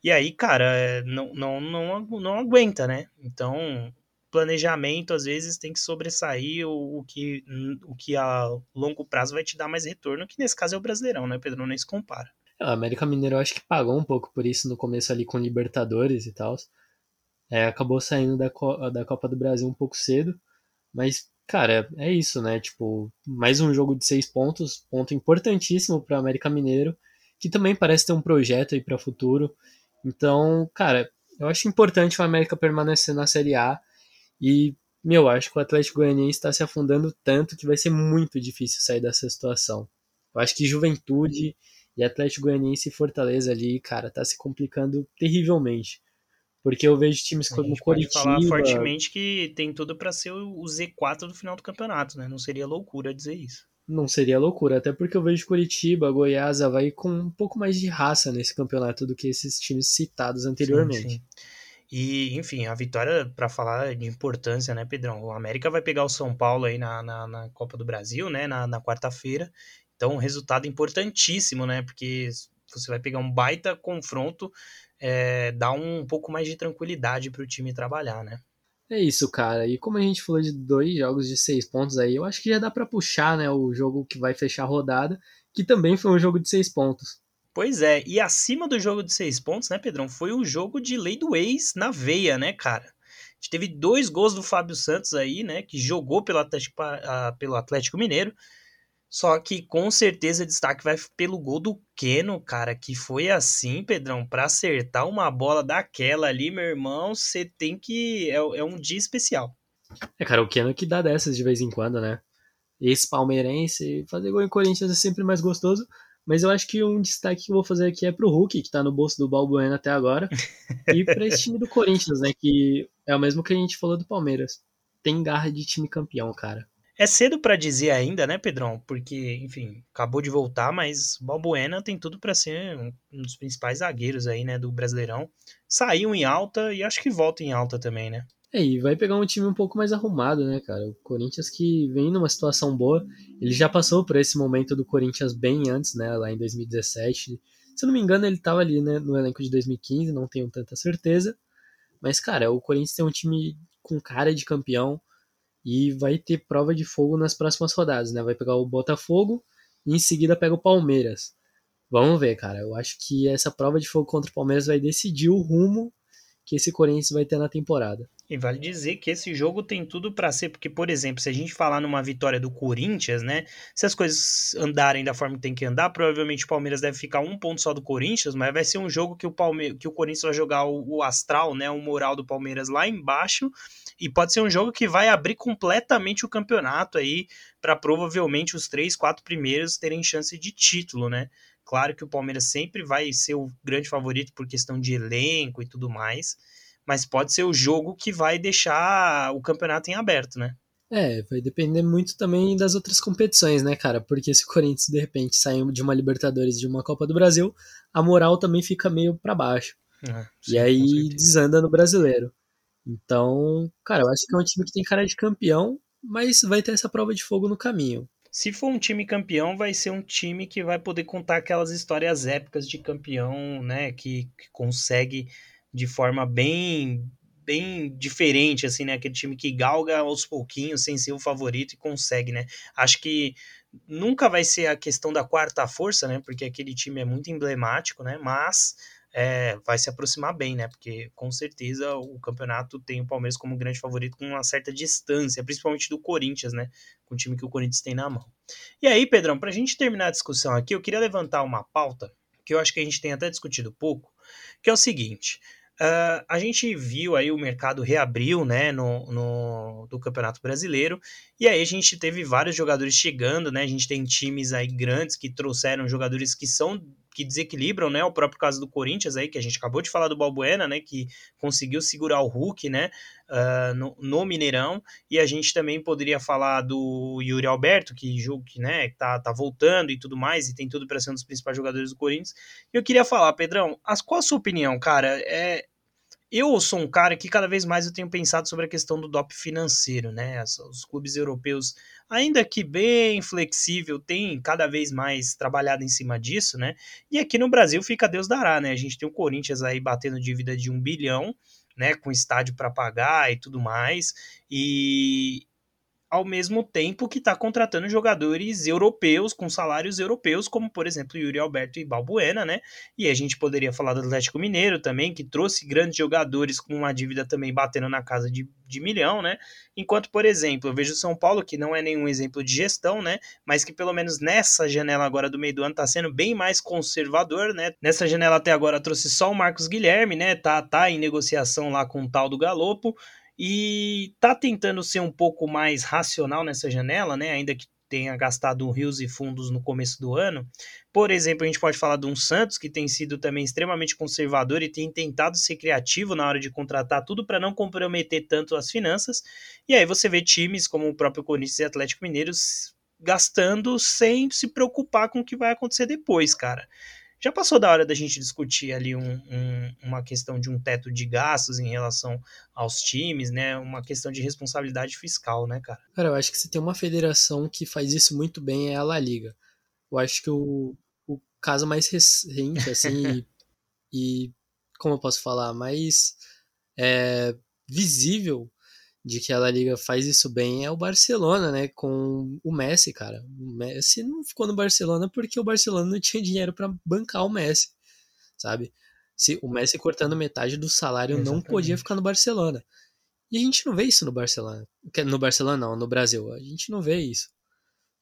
E aí, cara, não, não, não, não aguenta, né? Então, planejamento às vezes tem que sobressair o, o, que, o que a longo prazo vai te dar mais retorno, que nesse caso é o Brasileirão, né, Pedro? Nem se compara. É, o América Mineiro acho que pagou um pouco por isso no começo ali com Libertadores e tal. É, acabou saindo da, da Copa do Brasil um pouco cedo, mas, cara, é isso, né? Tipo, mais um jogo de seis pontos, ponto importantíssimo para América Mineiro, que também parece ter um projeto aí para o futuro. Então, cara, eu acho importante o América permanecer na Série A e, meu, acho que o Atlético Goianiense está se afundando tanto que vai ser muito difícil sair dessa situação. Eu acho que Juventude e Atlético Goianiense e Fortaleza ali, cara, tá se complicando terrivelmente. Porque eu vejo times como o Coritiba... falar fortemente que tem tudo para ser o Z4 do final do campeonato, né? Não seria loucura dizer isso. Não seria loucura, até porque eu vejo Curitiba, Goiás, Havaí com um pouco mais de raça nesse campeonato do que esses times citados anteriormente. Sim, sim. E, enfim, a vitória, para falar de importância, né, Pedrão? O América vai pegar o São Paulo aí na, na, na Copa do Brasil, né, na, na quarta-feira. Então, um resultado importantíssimo, né? Porque você vai pegar um baita confronto, é, dá um pouco mais de tranquilidade para o time trabalhar, né? É isso, cara. E como a gente falou de dois jogos de seis pontos aí, eu acho que já dá para puxar, né, o jogo que vai fechar a rodada, que também foi um jogo de seis pontos. Pois é, e acima do jogo de seis pontos, né, Pedrão, foi o jogo de lei do ex na veia, né, cara? A gente teve dois gols do Fábio Santos aí, né, que jogou pelo Atlético, pelo Atlético Mineiro, só que com certeza destaque vai pelo gol do Keno, cara, que foi assim, Pedrão, para acertar uma bola daquela ali, meu irmão, você tem que. É, é, um dia especial. É, cara, o Keno que dá dessas de vez em quando, né? Esse palmeirense, fazer gol em Corinthians é sempre mais gostoso. Mas eu acho que um destaque que eu vou fazer aqui é pro Hulk, que tá no bolso do Balbuena até agora. e pra esse time do Corinthians, né? Que é o mesmo que a gente falou do Palmeiras. Tem garra de time campeão, cara. É cedo para dizer ainda, né, Pedrão? Porque, enfim, acabou de voltar, mas Balbuena tem tudo para ser um dos principais zagueiros aí, né, do Brasileirão. Saiu em alta e acho que volta em alta também, né? É, e vai pegar um time um pouco mais arrumado, né, cara? O Corinthians que vem numa situação boa, ele já passou por esse momento do Corinthians bem antes, né, lá em 2017. Se eu não me engano, ele tava ali, né, no elenco de 2015, não tenho tanta certeza. Mas, cara, o Corinthians tem um time com cara de campeão, e vai ter prova de fogo nas próximas rodadas, né? Vai pegar o Botafogo e em seguida pega o Palmeiras. Vamos ver, cara. Eu acho que essa prova de fogo contra o Palmeiras vai decidir o rumo que esse Corinthians vai ter na temporada. E vale dizer que esse jogo tem tudo para ser, porque, por exemplo, se a gente falar numa vitória do Corinthians, né? Se as coisas andarem da forma que tem que andar, provavelmente o Palmeiras deve ficar um ponto só do Corinthians, mas vai ser um jogo que o, Palme que o Corinthians vai jogar o, o astral, né? O moral do Palmeiras lá embaixo. E pode ser um jogo que vai abrir completamente o campeonato aí, para provavelmente os três, quatro primeiros terem chance de título, né? Claro que o Palmeiras sempre vai ser o grande favorito por questão de elenco e tudo mais mas pode ser o jogo que vai deixar o campeonato em aberto, né? É, vai depender muito também das outras competições, né, cara? Porque se o Corinthians de repente sair de uma Libertadores de uma Copa do Brasil, a moral também fica meio para baixo. É, sim, e aí desanda no brasileiro. Então, cara, eu acho que é um time que tem cara de campeão, mas vai ter essa prova de fogo no caminho. Se for um time campeão, vai ser um time que vai poder contar aquelas histórias épicas de campeão, né? Que, que consegue de forma bem bem diferente, assim, né? Aquele time que galga aos pouquinhos sem ser o favorito e consegue, né? Acho que nunca vai ser a questão da quarta força, né? Porque aquele time é muito emblemático, né? Mas é, vai se aproximar bem, né? Porque com certeza o campeonato tem o Palmeiras como grande favorito com uma certa distância, principalmente do Corinthians, né? Com o time que o Corinthians tem na mão. E aí, Pedrão, para a gente terminar a discussão aqui, eu queria levantar uma pauta que eu acho que a gente tem até discutido pouco, que é o seguinte: Uh, a gente viu aí o mercado reabriu, né, no, no, do Campeonato Brasileiro, e aí a gente teve vários jogadores chegando, né, a gente tem times aí grandes que trouxeram jogadores que são que desequilibram, né? O próprio caso do Corinthians aí, que a gente acabou de falar do Balbuena, né? Que conseguiu segurar o Hulk, né? Uh, no, no, Mineirão. E a gente também poderia falar do Yuri Alberto, que, que né, tá, tá voltando e tudo mais, e tem tudo para ser um dos principais jogadores do Corinthians. E eu queria falar, Pedrão, as, qual a sua opinião, cara? É, eu sou um cara que cada vez mais eu tenho pensado sobre a questão do DOP financeiro, né? Os clubes europeus, ainda que bem flexível, têm cada vez mais trabalhado em cima disso, né? E aqui no Brasil fica Deus dará, né? A gente tem o Corinthians aí batendo dívida de um bilhão, né, com estádio para pagar e tudo mais, e ao mesmo tempo que está contratando jogadores europeus com salários europeus, como por exemplo Yuri Alberto e Balbuena, né? E a gente poderia falar do Atlético Mineiro também, que trouxe grandes jogadores com uma dívida também batendo na casa de, de milhão, né? Enquanto, por exemplo, eu vejo o São Paulo, que não é nenhum exemplo de gestão, né? Mas que pelo menos nessa janela agora do meio do ano está sendo bem mais conservador, né? Nessa janela até agora trouxe só o Marcos Guilherme, né? Tá, tá em negociação lá com o tal do Galopo e tá tentando ser um pouco mais racional nessa janela, né? Ainda que tenha gastado rios e fundos no começo do ano. Por exemplo, a gente pode falar de um Santos que tem sido também extremamente conservador e tem tentado ser criativo na hora de contratar tudo para não comprometer tanto as finanças. E aí você vê times como o próprio Corinthians e Atlético Mineiro gastando sem se preocupar com o que vai acontecer depois, cara já passou da hora da gente discutir ali um, um, uma questão de um teto de gastos em relação aos times, né? Uma questão de responsabilidade fiscal, né, cara? Cara, eu acho que se tem uma federação que faz isso muito bem é a La Liga. Eu acho que o, o caso mais recente, assim, e, e, como eu posso falar, mais é, visível de que a La Liga faz isso bem é o Barcelona, né? Com o Messi, cara. O Messi não ficou no Barcelona porque o Barcelona não tinha dinheiro para bancar o Messi, sabe? Se o Messi cortando metade do salário Exatamente. não podia ficar no Barcelona. E a gente não vê isso no Barcelona. No Barcelona não, no Brasil. A gente não vê isso.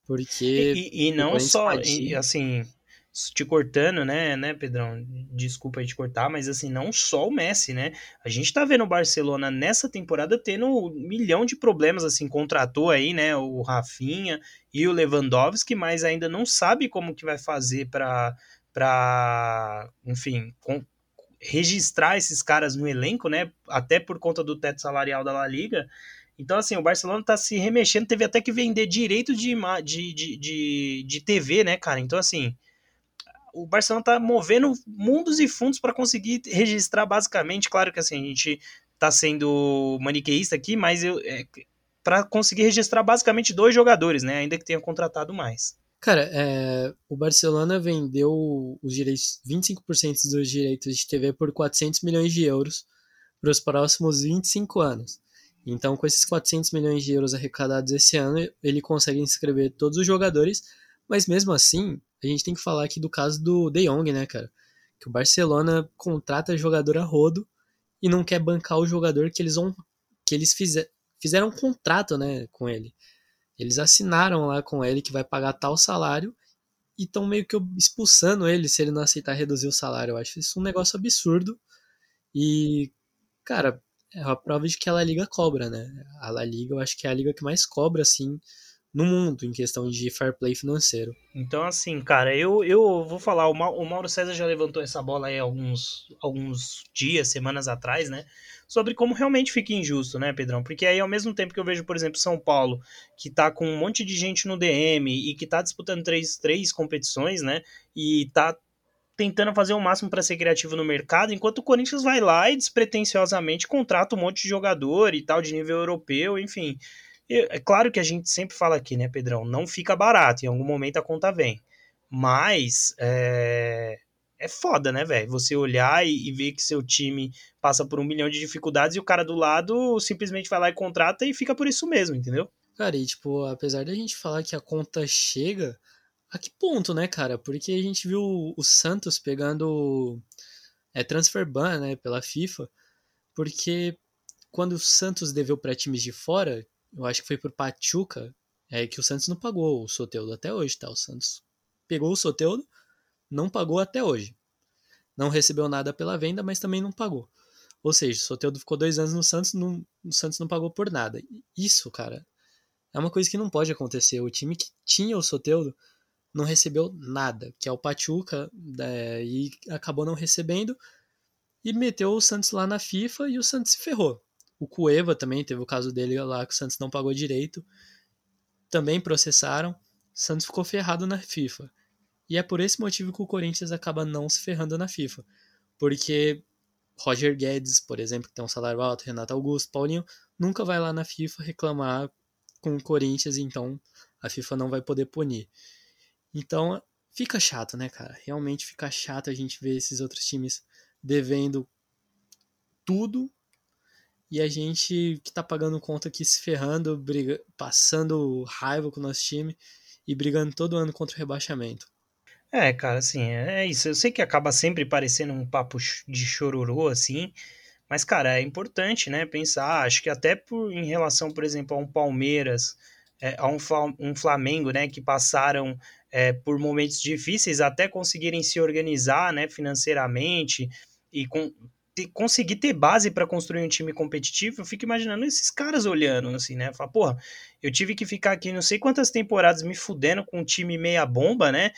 Porque. E, e, e não só, e, assim, te cortando, né, né, Pedrão? Desculpa aí te cortar, mas assim, não só o Messi, né? A gente tá vendo o Barcelona nessa temporada tendo um milhão de problemas, assim, contratou aí, né, o Rafinha e o Lewandowski, mas ainda não sabe como que vai fazer para para, enfim, com, registrar esses caras no elenco, né? Até por conta do teto salarial da La Liga. Então, assim, o Barcelona tá se remexendo, teve até que vender direito de, de, de, de, de TV, né, cara? Então, assim, o Barcelona tá movendo mundos e fundos para conseguir registrar basicamente, claro que assim, a gente tá sendo maniqueísta aqui, mas eu é, para conseguir registrar basicamente dois jogadores, né, ainda que tenha contratado mais. Cara, é, o Barcelona vendeu os direitos, 25% dos direitos de TV por 400 milhões de euros para os próximos 25 anos. Então, com esses 400 milhões de euros arrecadados esse ano, ele consegue inscrever todos os jogadores, mas mesmo assim, a gente tem que falar aqui do caso do De Jong, né, cara? Que o Barcelona contrata jogador a rodo e não quer bancar o jogador que eles vão que eles fizer, fizeram um contrato, né, com ele. Eles assinaram lá com ele que vai pagar tal salário e estão meio que expulsando ele se ele não aceitar reduzir o salário. Eu acho isso um negócio absurdo. E, cara, é a prova de que a La Liga cobra, né? A La Liga, eu acho que é a liga que mais cobra, assim, no mundo em questão de fair play financeiro. Então, assim, cara, eu, eu vou falar, o, Mauro César já levantou essa bola aí alguns, alguns dias, semanas atrás, né? Sobre como realmente fica injusto, né, Pedrão? Porque aí, ao mesmo tempo que eu vejo, por exemplo, São Paulo, que tá com um monte de gente no DM e que tá disputando três, três competições, né? E tá tentando fazer o máximo para ser criativo no mercado, enquanto o Corinthians vai lá e despretensiosamente contrata um monte de jogador e tal, de nível europeu, enfim. É claro que a gente sempre fala aqui, né, Pedrão? Não fica barato, em algum momento a conta vem. Mas é, é foda, né, velho? Você olhar e, e, ver que seu time passa por um milhão de dificuldades e o cara do lado simplesmente vai lá e contrata e fica por isso mesmo, entendeu? Cara, e tipo, apesar da gente falar que a conta chega, a que ponto, né, cara? Porque a gente viu o Santos pegando é, transfer ban, né, pela FIFA, porque quando o Santos deveu para times de fora, eu acho que foi por Pachuca, é que o Santos não pagou o Soteudo até hoje, tá? O Santos pegou o Soteudo, não pagou até hoje. Não recebeu nada pela venda, mas também não pagou. Ou seja, o Soteudo ficou dois anos no Santos, não, o Santos não pagou por nada. Isso, cara, é uma coisa que não pode acontecer. O time que tinha o Soteudo não recebeu nada, que é o Pachuca, é, e acabou não recebendo, e meteu o Santos lá na FIFA e o Santos se ferrou. O Cueva também teve o caso dele lá que o Santos não pagou direito. Também processaram. O Santos ficou ferrado na FIFA. E é por esse motivo que o Corinthians acaba não se ferrando na FIFA. Porque Roger Guedes, por exemplo, que tem um salário alto, Renato Augusto, Paulinho, nunca vai lá na FIFA reclamar com o Corinthians, então a FIFA não vai poder punir. Então fica chato, né, cara? Realmente fica chato a gente ver esses outros times devendo tudo e a gente que tá pagando conta aqui se ferrando, briga, passando raiva com o nosso time e brigando todo ano contra o rebaixamento. É, cara, assim, é isso. Eu sei que acaba sempre parecendo um papo de chororô, assim, mas, cara, é importante, né, pensar, acho que até por, em relação, por exemplo, a um Palmeiras, é, a um, um Flamengo, né, que passaram é, por momentos difíceis até conseguirem se organizar, né, financeiramente e com, ter, conseguir ter base para construir um time competitivo, eu fico imaginando esses caras olhando, assim, né? Fala, porra, eu tive que ficar aqui não sei quantas temporadas me fudendo com um time meia bomba, né?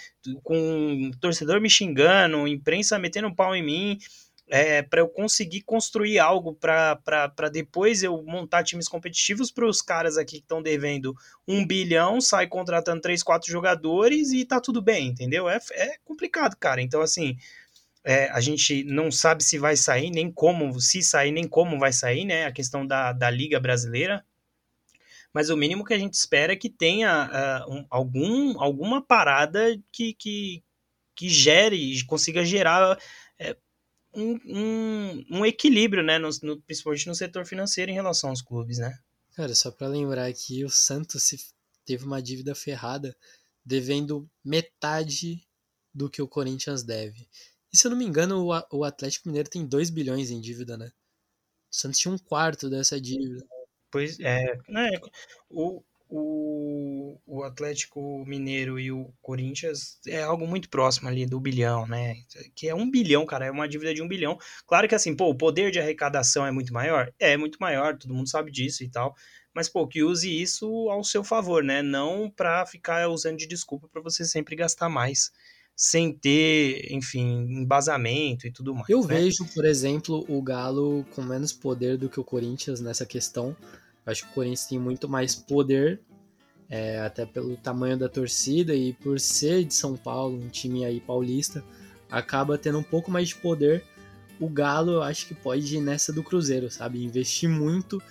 Com um torcedor me xingando, imprensa metendo um pau em mim, é, para eu conseguir construir algo para depois eu montar times competitivos para os caras aqui que estão devendo um bilhão, sai contratando três, quatro jogadores e tá tudo bem, entendeu? É, é complicado, cara. Então, assim, é, a gente não sabe se vai sair, nem como, se sair, nem como vai sair, né? A questão da, da Liga Brasileira. Mas o mínimo que a gente espera é que tenha uh, um, algum, alguma parada que, que, que gere, consiga gerar é, um, um, um, equilíbrio, né? No, no, principalmente no setor financeiro em relação aos clubes, né? Cara, só para lembrar aqui, o Santos teve uma dívida ferrada devendo metade do que o Corinthians deve. E se eu não me engano, o Atlético Mineiro tem 2 bilhões em dívida, né? O Santos tinha um quarto dessa dívida. Pois é, né? O, o, o Atlético Mineiro e o Corinthians é algo muito próximo ali do bilhão, né? Que é um bilhão, cara, é uma dívida de um bilhão. Claro que assim, pô, o poder de arrecadação é muito maior? É muito maior, todo mundo sabe disso e tal. Mas, pô, que use isso ao seu favor, né? Não pra ficar usando de desculpa para você sempre gastar mais sem ter, enfim, embasamento e tudo mais. Eu né? vejo, por exemplo, o Galo com menos poder do que o Corinthians nessa questão. Eu acho que o Corinthians tem muito mais poder, é, até pelo tamanho da torcida e por ser de São Paulo, um time aí paulista, acaba tendo um pouco mais de poder. O Galo, eu acho que pode ir nessa do Cruzeiro, sabe? Investir muito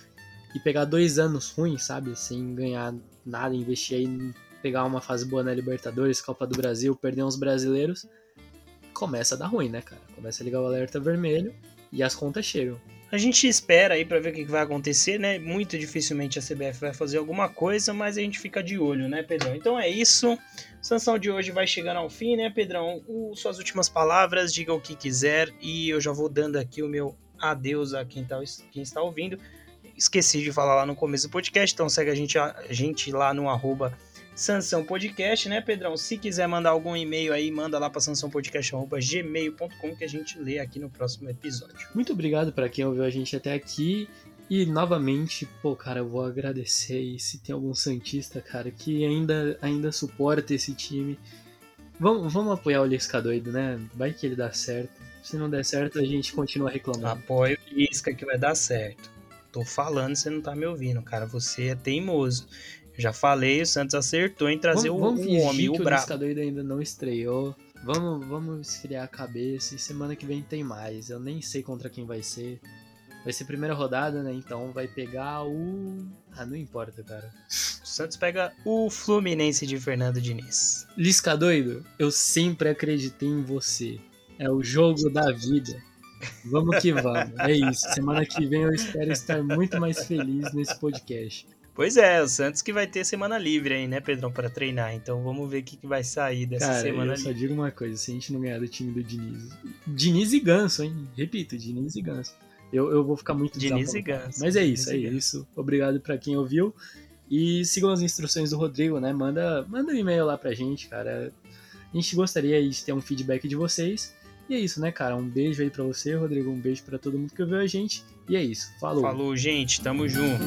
e pegar dois anos ruins, sabe? Sem ganhar nada, investir aí pegar uma fase boa na Libertadores, Copa do Brasil, perder uns brasileiros, começa a dar ruim, né, cara? Começa a ligar o alerta vermelho e as contas chegam. A gente espera aí para ver o que vai acontecer, né? Muito dificilmente a CBF vai fazer alguma coisa, mas a gente fica de olho, né, Pedrão? Então é isso. Sanção de hoje vai chegando ao fim, né, Pedrão? O, suas últimas palavras, diga o que quiser e eu já vou dando aqui o meu adeus a quem, tá, quem está ouvindo. Esqueci de falar lá no começo do podcast, então segue a gente, a gente lá no arroba Sansão Podcast, né, Pedrão? Se quiser mandar algum e-mail aí, manda lá para sansãopodcast.gmail.com que a gente lê aqui no próximo episódio. Muito obrigado para quem ouviu a gente até aqui. E novamente, pô, cara, eu vou agradecer e se tem algum Santista, cara, que ainda, ainda suporta esse time. Vamos, vamos apoiar o Lisca doido, né? Vai que ele dá certo. Se não der certo, a gente continua reclamando. Apoio o Lisca que vai dar certo. Tô falando, você não tá me ouvindo, cara. Você é teimoso. Já falei, o Santos acertou em trazer vamos, vamos o, o homem, o brabo. O doido ainda não estreou. Vamos, vamos esfriar a cabeça e semana que vem tem mais. Eu nem sei contra quem vai ser. Vai ser primeira rodada, né? Então vai pegar o. Ah, não importa, cara. O Santos pega o Fluminense de Fernando Diniz. Lisca doido, eu sempre acreditei em você. É o jogo da vida. Vamos que vamos. É isso. Semana que vem eu espero estar muito mais feliz nesse podcast. Pois é, o Santos que vai ter semana livre aí, né, Pedrão, para treinar. Então vamos ver o que, que vai sair dessa Cara, semana eu livre. só digo uma coisa, se a gente não ganhar do time do Diniz. Diniz e Ganso, hein? Repito, Diniz e Ganso. Eu, eu vou ficar muito Diniz e Ganso. Mas é isso, Diniz é isso. Obrigado para quem ouviu. E sigam as instruções do Rodrigo, né? Manda, manda um e-mail lá pra gente, cara. A gente gostaria de ter um feedback de vocês. E é isso, né, cara? Um beijo aí para você, Rodrigo. Um beijo para todo mundo que ouviu a gente. E é isso. Falou. Falou, gente. Tamo junto.